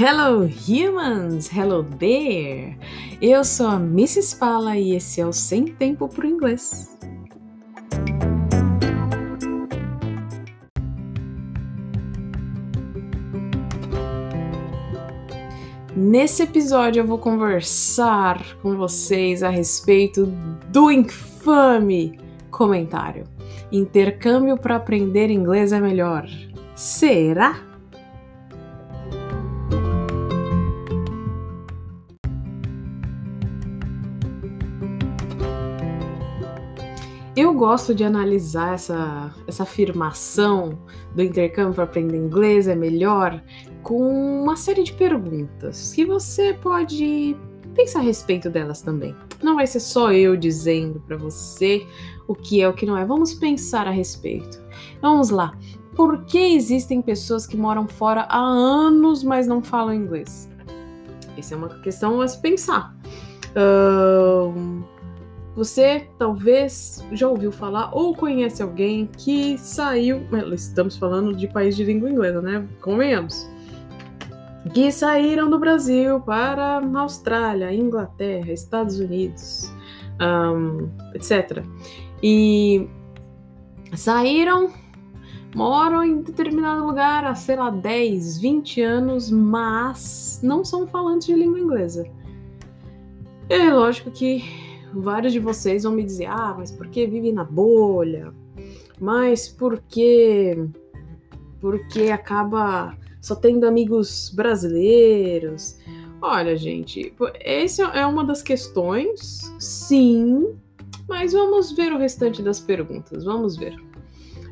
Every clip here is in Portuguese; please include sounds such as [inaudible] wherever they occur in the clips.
Hello humans, hello there. Eu sou a Mrs. Fala e esse é o Sem Tempo pro Inglês. Nesse episódio eu vou conversar com vocês a respeito do infame comentário. Intercâmbio para aprender inglês é melhor. Será? Eu gosto de analisar essa, essa afirmação do intercâmbio para aprender inglês é melhor com uma série de perguntas que você pode pensar a respeito delas também. Não vai ser só eu dizendo para você o que é o que não é. Vamos pensar a respeito. Vamos lá. Por que existem pessoas que moram fora há anos, mas não falam inglês? Essa é uma questão a se pensar. Você talvez já ouviu falar ou conhece alguém que saiu. Estamos falando de país de língua inglesa, né? Convenhamos. Que saíram do Brasil para Austrália, Inglaterra, Estados Unidos, um, etc. E saíram, moram em determinado lugar há, sei lá, 10, 20 anos, mas não são falantes de língua inglesa. É lógico que vários de vocês vão me dizer: ah, mas por que vive na bolha? Mas por que. Porque acaba só tendo amigos brasileiros. Olha, gente, essa é uma das questões, sim, mas vamos ver o restante das perguntas. Vamos ver.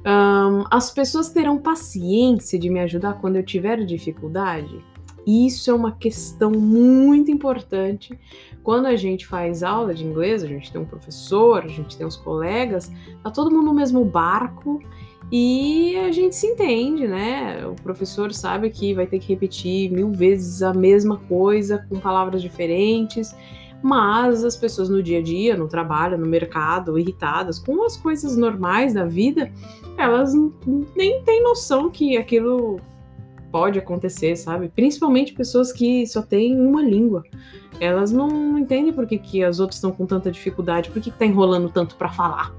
Um, as pessoas terão paciência de me ajudar quando eu tiver dificuldade? Isso é uma questão muito importante. Quando a gente faz aula de inglês, a gente tem um professor, a gente tem os colegas, tá todo mundo no mesmo barco e a gente se entende, né? O professor sabe que vai ter que repetir mil vezes a mesma coisa com palavras diferentes, mas as pessoas no dia a dia, no trabalho, no mercado, irritadas com as coisas normais da vida, elas nem têm noção que aquilo pode acontecer, sabe? Principalmente pessoas que só têm uma língua. Elas não entendem por que, que as outras estão com tanta dificuldade, por que, que tá enrolando tanto para falar.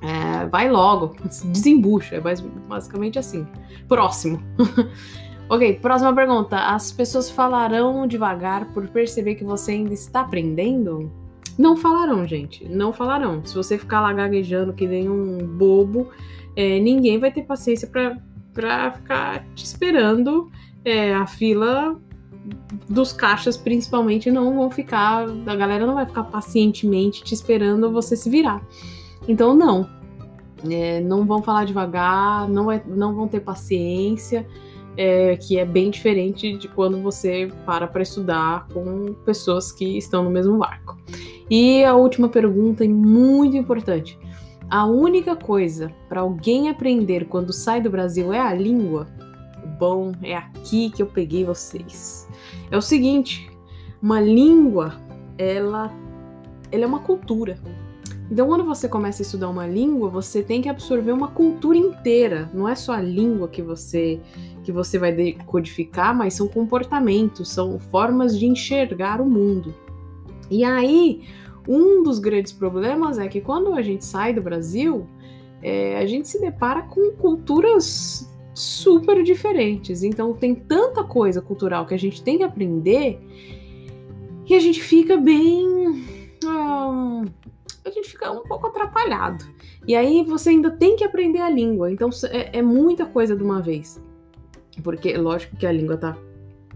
É, vai logo, desembucha, é basicamente assim. Próximo. [laughs] ok, próxima pergunta. As pessoas falarão devagar por perceber que você ainda está aprendendo? Não falarão, gente. Não falarão. Se você ficar lá gaguejando que nem um bobo, é, ninguém vai ter paciência para para ficar te esperando. É, a fila dos caixas, principalmente, não vão ficar. A galera não vai ficar pacientemente te esperando você se virar. Então, não. É, não vão falar devagar, não, é, não vão ter paciência, é, que é bem diferente de quando você para para estudar com pessoas que estão no mesmo barco. E a última pergunta, e muito importante: a única coisa para alguém aprender quando sai do Brasil é a língua, bom, é aqui que eu peguei vocês. É o seguinte, uma língua, ela, ela é uma cultura. Então, quando você começa a estudar uma língua, você tem que absorver uma cultura inteira. Não é só a língua que você que você vai decodificar, mas são comportamentos, são formas de enxergar o mundo. E aí, um dos grandes problemas é que quando a gente sai do Brasil, é, a gente se depara com culturas super diferentes. Então tem tanta coisa cultural que a gente tem que aprender e a gente fica bem. Hum, a gente fica um pouco atrapalhado. E aí você ainda tem que aprender a língua. Então é, é muita coisa de uma vez. Porque, lógico que a língua tá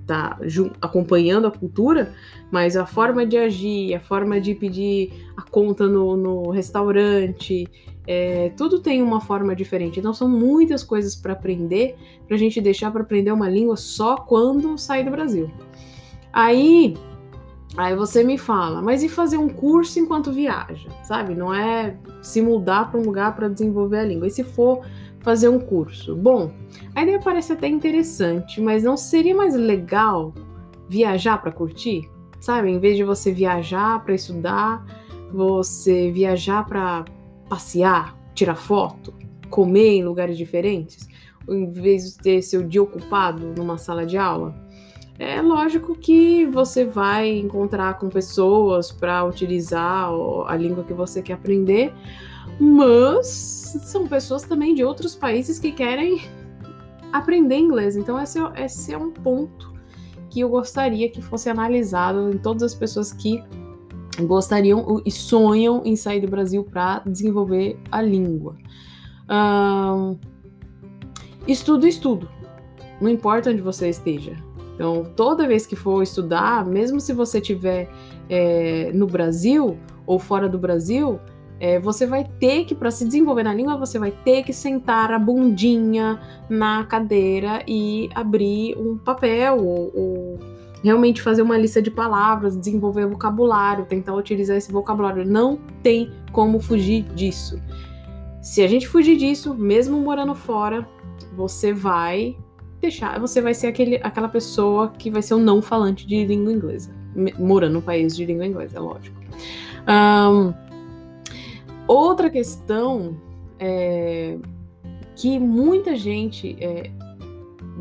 tá acompanhando a cultura, mas a forma de agir, a forma de pedir a conta no, no restaurante, é, tudo tem uma forma diferente. Então são muitas coisas para aprender, para a gente deixar para aprender uma língua só quando sair do Brasil. Aí, aí você me fala, mas e fazer um curso enquanto viaja, sabe? Não é se mudar para um lugar para desenvolver a língua. E se for fazer um curso. Bom, a ideia parece até interessante, mas não seria mais legal viajar para curtir? Sabe, em vez de você viajar para estudar, você viajar para passear, tirar foto, comer em lugares diferentes, em vez de ter seu dia ocupado numa sala de aula. É lógico que você vai encontrar com pessoas para utilizar a língua que você quer aprender, mas são pessoas também de outros países que querem aprender inglês. Então, esse é, esse é um ponto que eu gostaria que fosse analisado em todas as pessoas que gostariam e sonham em sair do Brasil para desenvolver a língua. Um, estudo, estudo. Não importa onde você esteja. Então, toda vez que for estudar, mesmo se você estiver é, no Brasil ou fora do Brasil, é, você vai ter que, para se desenvolver na língua, você vai ter que sentar a bundinha na cadeira e abrir um papel ou, ou realmente fazer uma lista de palavras, desenvolver vocabulário, tentar utilizar esse vocabulário. Não tem como fugir disso. Se a gente fugir disso, mesmo morando fora, você vai deixar, você vai ser aquele, aquela pessoa que vai ser o um não falante de língua inglesa, morando no país de língua inglesa, é lógico. Um, outra questão é, que muita gente é,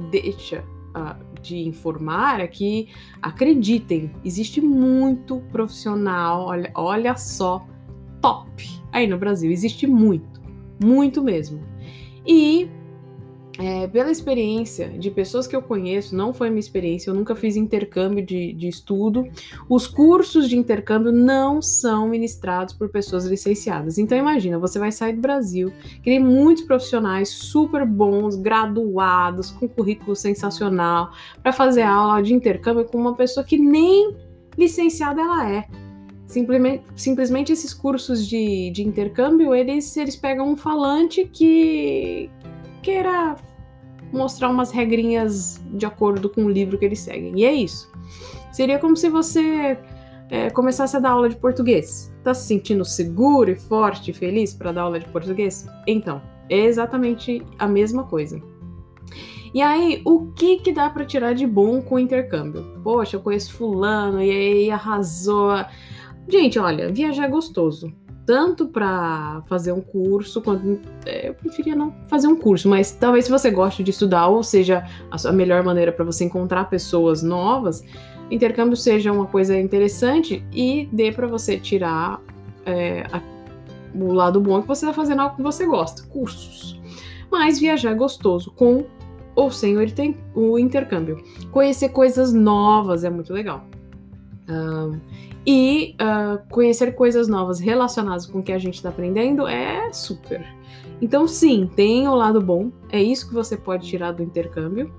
deixa uh, de informar é que, acreditem, existe muito profissional, olha, olha só, top aí no Brasil, existe muito, muito mesmo. E é, pela experiência de pessoas que eu conheço, não foi minha experiência, eu nunca fiz intercâmbio de, de estudo. Os cursos de intercâmbio não são ministrados por pessoas licenciadas. Então, imagina, você vai sair do Brasil, que tem muitos profissionais super bons, graduados, com currículo sensacional, para fazer aula de intercâmbio com uma pessoa que nem licenciada ela é. Simplesmente, simplesmente esses cursos de, de intercâmbio, eles, eles pegam um falante que, queira mostrar umas regrinhas de acordo com o livro que eles seguem. E é isso. Seria como se você é, começasse a dar aula de português. Tá se sentindo seguro e forte e feliz para dar aula de português? Então, é exatamente a mesma coisa. E aí, o que que dá para tirar de bom com o intercâmbio? Poxa, eu conheço fulano e aí arrasou. Gente, olha, viajar é gostoso tanto para fazer um curso, quanto é, eu preferia não fazer um curso, mas talvez se você goste de estudar ou seja a, melhor maneira para você encontrar pessoas novas, intercâmbio seja uma coisa interessante e dê para você tirar é, a, o lado bom que você está fazendo algo que você gosta, cursos. Mas viajar é gostoso com ou sem o intercâmbio. Conhecer coisas novas é muito legal. Um, e uh, conhecer coisas novas relacionadas com o que a gente está aprendendo é super. Então, sim, tem o lado bom, é isso que você pode tirar do intercâmbio.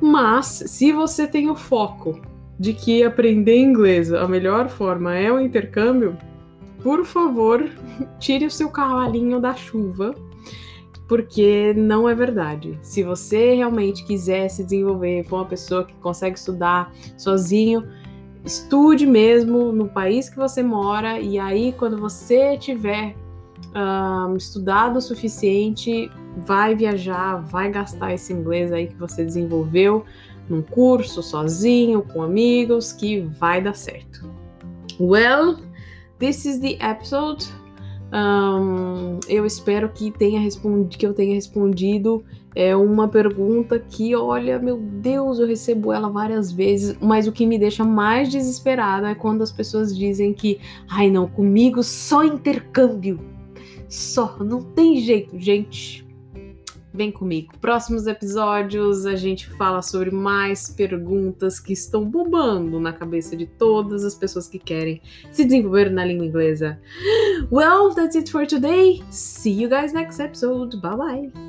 Mas, se você tem o foco de que aprender inglês a melhor forma é o intercâmbio, por favor, [laughs] tire o seu cavalinho da chuva, porque não é verdade. Se você realmente quiser se desenvolver, for uma pessoa que consegue estudar sozinho, estude mesmo no país que você mora e aí quando você tiver um, estudado o suficiente, vai viajar, vai gastar esse inglês aí que você desenvolveu num curso, sozinho, com amigos, que vai dar certo. Well, this is the episode. Um, eu espero que tenha respondido, que eu tenha respondido é uma pergunta que, olha, meu Deus, eu recebo ela várias vezes, mas o que me deixa mais desesperada é quando as pessoas dizem que, ai não, comigo só intercâmbio. Só, não tem jeito, gente. Vem comigo. Próximos episódios a gente fala sobre mais perguntas que estão bombando na cabeça de todas as pessoas que querem se desenvolver na língua inglesa. Well, that's it for today. See you guys next episode. Bye bye.